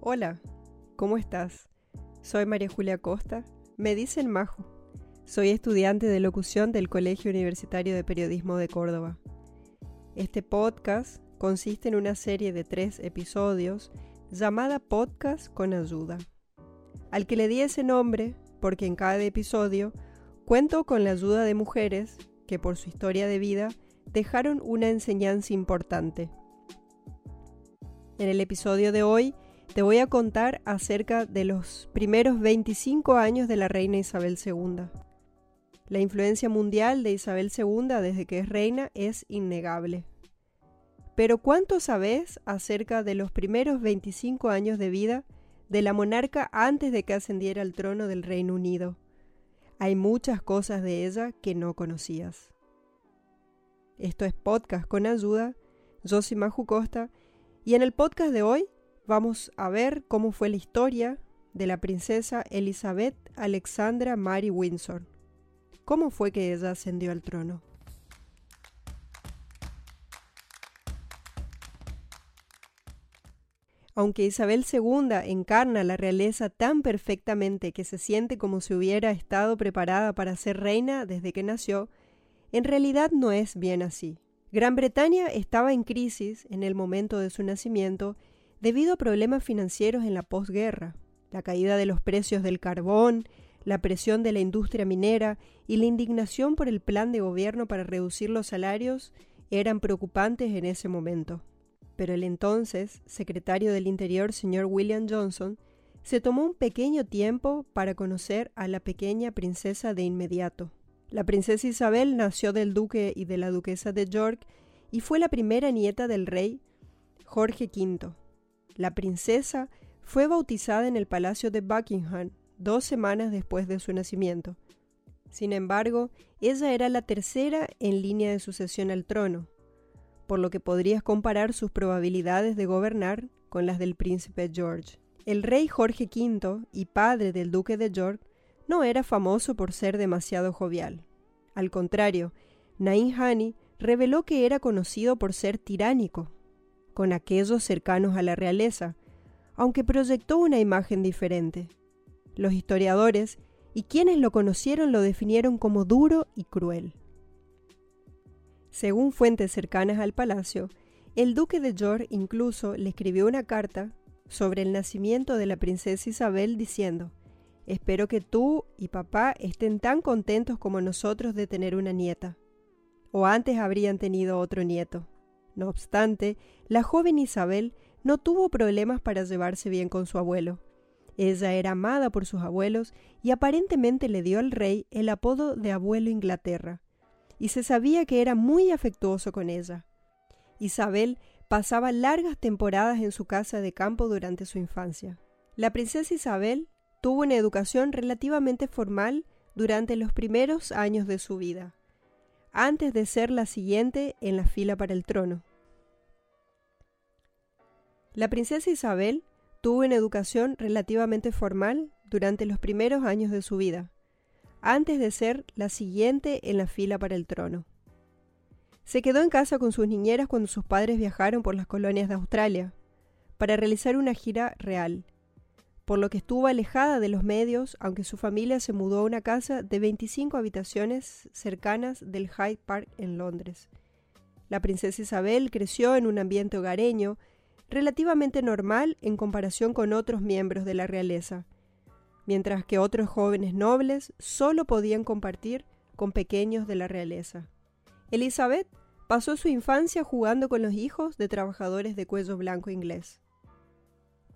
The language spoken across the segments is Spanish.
Hola, ¿cómo estás? Soy María Julia Costa, me dicen Majo. Soy estudiante de locución del Colegio Universitario de Periodismo de Córdoba. Este podcast consiste en una serie de tres episodios llamada Podcast con Ayuda, al que le di ese nombre porque en cada episodio cuento con la ayuda de mujeres que por su historia de vida dejaron una enseñanza importante. En el episodio de hoy te voy a contar acerca de los primeros 25 años de la reina Isabel II. La influencia mundial de Isabel II desde que es reina es innegable. Pero ¿cuánto sabes acerca de los primeros 25 años de vida de la monarca antes de que ascendiera al trono del Reino Unido? Hay muchas cosas de ella que no conocías. Esto es Podcast con Ayuda. Yo soy Maju Costa y en el podcast de hoy vamos a ver cómo fue la historia de la princesa Elizabeth Alexandra Mary Windsor. ¿Cómo fue que ella ascendió al trono? Aunque Isabel II encarna la realeza tan perfectamente que se siente como si hubiera estado preparada para ser reina desde que nació, en realidad no es bien así. Gran Bretaña estaba en crisis en el momento de su nacimiento debido a problemas financieros en la posguerra, la caída de los precios del carbón, la presión de la industria minera y la indignación por el plan de gobierno para reducir los salarios eran preocupantes en ese momento pero el entonces secretario del Interior, señor William Johnson, se tomó un pequeño tiempo para conocer a la pequeña princesa de inmediato. La princesa Isabel nació del duque y de la duquesa de York y fue la primera nieta del rey Jorge V. La princesa fue bautizada en el palacio de Buckingham dos semanas después de su nacimiento. Sin embargo, ella era la tercera en línea de sucesión al trono, por lo que podrías comparar sus probabilidades de gobernar con las del príncipe George. El rey Jorge V y padre del duque de York no era famoso por ser demasiado jovial. Al contrario, Nain Hani reveló que era conocido por ser tiránico, con aquellos cercanos a la realeza, aunque proyectó una imagen diferente. Los historiadores y quienes lo conocieron lo definieron como duro y cruel. Según fuentes cercanas al palacio, el duque de York incluso le escribió una carta sobre el nacimiento de la princesa Isabel diciendo, Espero que tú y papá estén tan contentos como nosotros de tener una nieta. O antes habrían tenido otro nieto. No obstante, la joven Isabel no tuvo problemas para llevarse bien con su abuelo. Ella era amada por sus abuelos y aparentemente le dio al rey el apodo de abuelo Inglaterra, y se sabía que era muy afectuoso con ella. Isabel pasaba largas temporadas en su casa de campo durante su infancia. La princesa Isabel tuvo una educación relativamente formal durante los primeros años de su vida, antes de ser la siguiente en la fila para el trono. La princesa Isabel tuvo una educación relativamente formal durante los primeros años de su vida, antes de ser la siguiente en la fila para el trono. Se quedó en casa con sus niñeras cuando sus padres viajaron por las colonias de Australia para realizar una gira real, por lo que estuvo alejada de los medios, aunque su familia se mudó a una casa de 25 habitaciones cercanas del Hyde Park en Londres. La princesa Isabel creció en un ambiente hogareño relativamente normal en comparación con otros miembros de la realeza, mientras que otros jóvenes nobles solo podían compartir con pequeños de la realeza. Elizabeth pasó su infancia jugando con los hijos de trabajadores de cuello blanco inglés.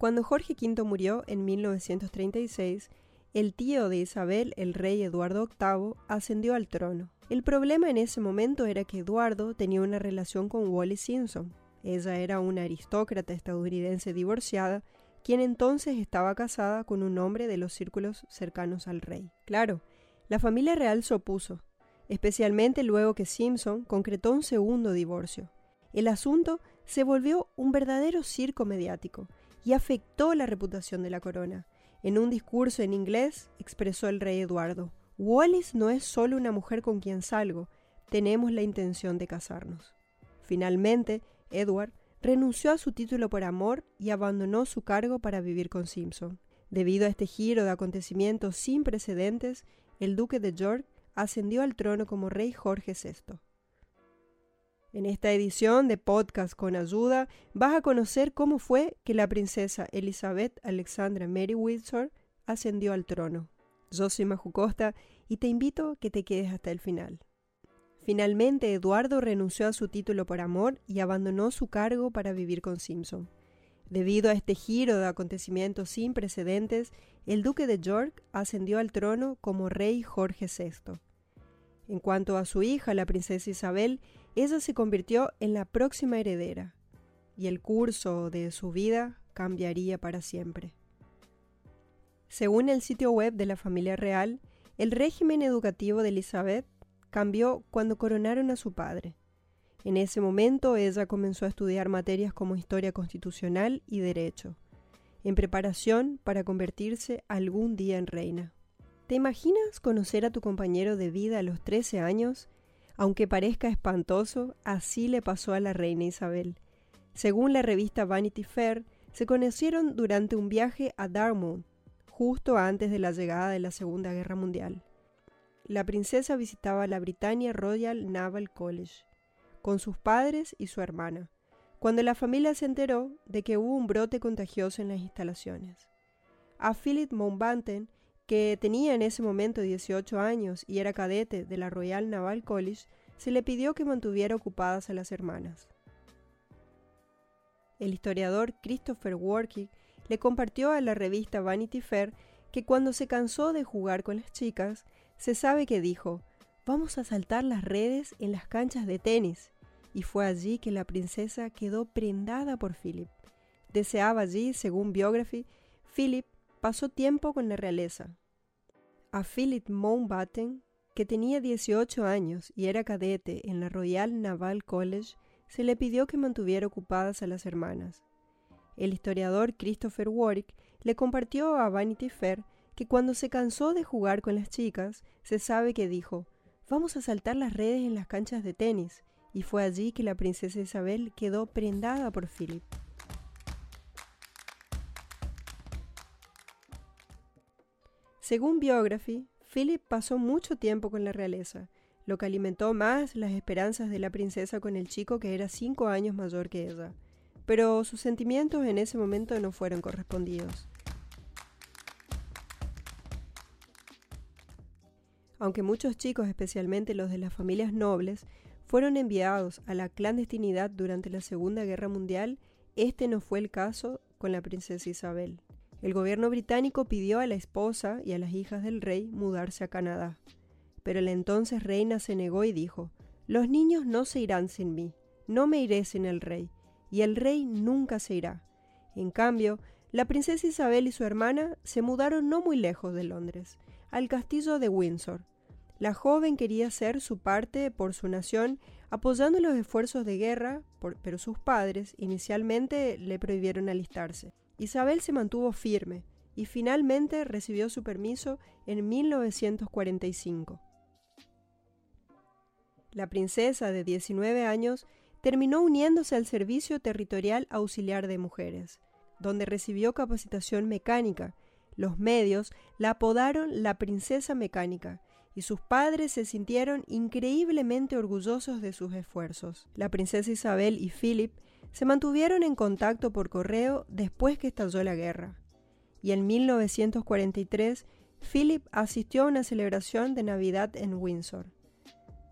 Cuando Jorge V murió en 1936, el tío de Isabel, el rey Eduardo VIII, ascendió al trono. El problema en ese momento era que Eduardo tenía una relación con Wally Simpson. Ella era una aristócrata estadounidense divorciada quien entonces estaba casada con un hombre de los círculos cercanos al rey. Claro, la familia real se opuso, especialmente luego que Simpson concretó un segundo divorcio. El asunto se volvió un verdadero circo mediático y afectó la reputación de la corona. En un discurso en inglés expresó el rey Eduardo, Wallis no es solo una mujer con quien salgo, tenemos la intención de casarnos. Finalmente, Edward renunció a su título por amor y abandonó su cargo para vivir con Simpson. Debido a este giro de acontecimientos sin precedentes, el duque de York ascendió al trono como rey Jorge VI. En esta edición de Podcast con Ayuda vas a conocer cómo fue que la princesa Elizabeth Alexandra Mary Windsor ascendió al trono. Yo soy Maju Costa y te invito a que te quedes hasta el final. Finalmente, Eduardo renunció a su título por amor y abandonó su cargo para vivir con Simpson. Debido a este giro de acontecimientos sin precedentes, el duque de York ascendió al trono como rey Jorge VI. En cuanto a su hija, la princesa Isabel, ella se convirtió en la próxima heredera, y el curso de su vida cambiaría para siempre. Según el sitio web de la familia real, el régimen educativo de Elizabeth cambió cuando coronaron a su padre. En ese momento ella comenzó a estudiar materias como historia constitucional y derecho, en preparación para convertirse algún día en reina. ¿Te imaginas conocer a tu compañero de vida a los 13 años aunque parezca espantoso, así le pasó a la reina Isabel. Según la revista Vanity Fair, se conocieron durante un viaje a Dartmouth, justo antes de la llegada de la Segunda Guerra Mundial. La princesa visitaba la Britannia Royal Naval College con sus padres y su hermana, cuando la familia se enteró de que hubo un brote contagioso en las instalaciones. A Philip Mountbatten que tenía en ese momento 18 años y era cadete de la Royal Naval College, se le pidió que mantuviera ocupadas a las hermanas. El historiador Christopher Warwick le compartió a la revista Vanity Fair que cuando se cansó de jugar con las chicas, se sabe que dijo, vamos a saltar las redes en las canchas de tenis. Y fue allí que la princesa quedó prendada por Philip. Deseaba allí, según Biography, Philip pasó tiempo con la realeza, a Philip Mountbatten, que tenía 18 años y era cadete en la Royal Naval College, se le pidió que mantuviera ocupadas a las hermanas. El historiador Christopher Warwick le compartió a Vanity Fair que cuando se cansó de jugar con las chicas, se sabe que dijo, vamos a saltar las redes en las canchas de tenis, y fue allí que la princesa Isabel quedó prendada por Philip. Según Biography, Philip pasó mucho tiempo con la realeza, lo que alimentó más las esperanzas de la princesa con el chico que era cinco años mayor que ella. Pero sus sentimientos en ese momento no fueron correspondidos. Aunque muchos chicos, especialmente los de las familias nobles, fueron enviados a la clandestinidad durante la Segunda Guerra Mundial, este no fue el caso con la princesa Isabel. El gobierno británico pidió a la esposa y a las hijas del rey mudarse a Canadá, pero la entonces reina se negó y dijo, Los niños no se irán sin mí, no me iré sin el rey, y el rey nunca se irá. En cambio, la princesa Isabel y su hermana se mudaron no muy lejos de Londres, al castillo de Windsor. La joven quería hacer su parte por su nación, apoyando los esfuerzos de guerra, pero sus padres inicialmente le prohibieron alistarse. Isabel se mantuvo firme y finalmente recibió su permiso en 1945. La princesa de 19 años terminó uniéndose al Servicio Territorial Auxiliar de Mujeres, donde recibió capacitación mecánica. Los medios la apodaron la Princesa Mecánica y sus padres se sintieron increíblemente orgullosos de sus esfuerzos. La princesa Isabel y Philip se mantuvieron en contacto por correo después que estalló la guerra. Y en 1943, Philip asistió a una celebración de Navidad en Windsor.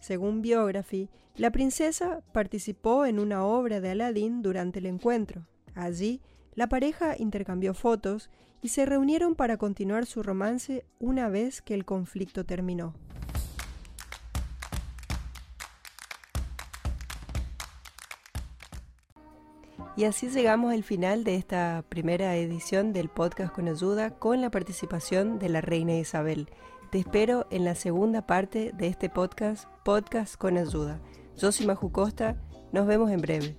Según Biography, la princesa participó en una obra de Aladdin durante el encuentro. Allí, la pareja intercambió fotos y se reunieron para continuar su romance una vez que el conflicto terminó. Y así llegamos al final de esta primera edición del podcast con ayuda con la participación de la reina Isabel. Te espero en la segunda parte de este podcast, Podcast con ayuda. Yo soy Maju Costa, nos vemos en breve.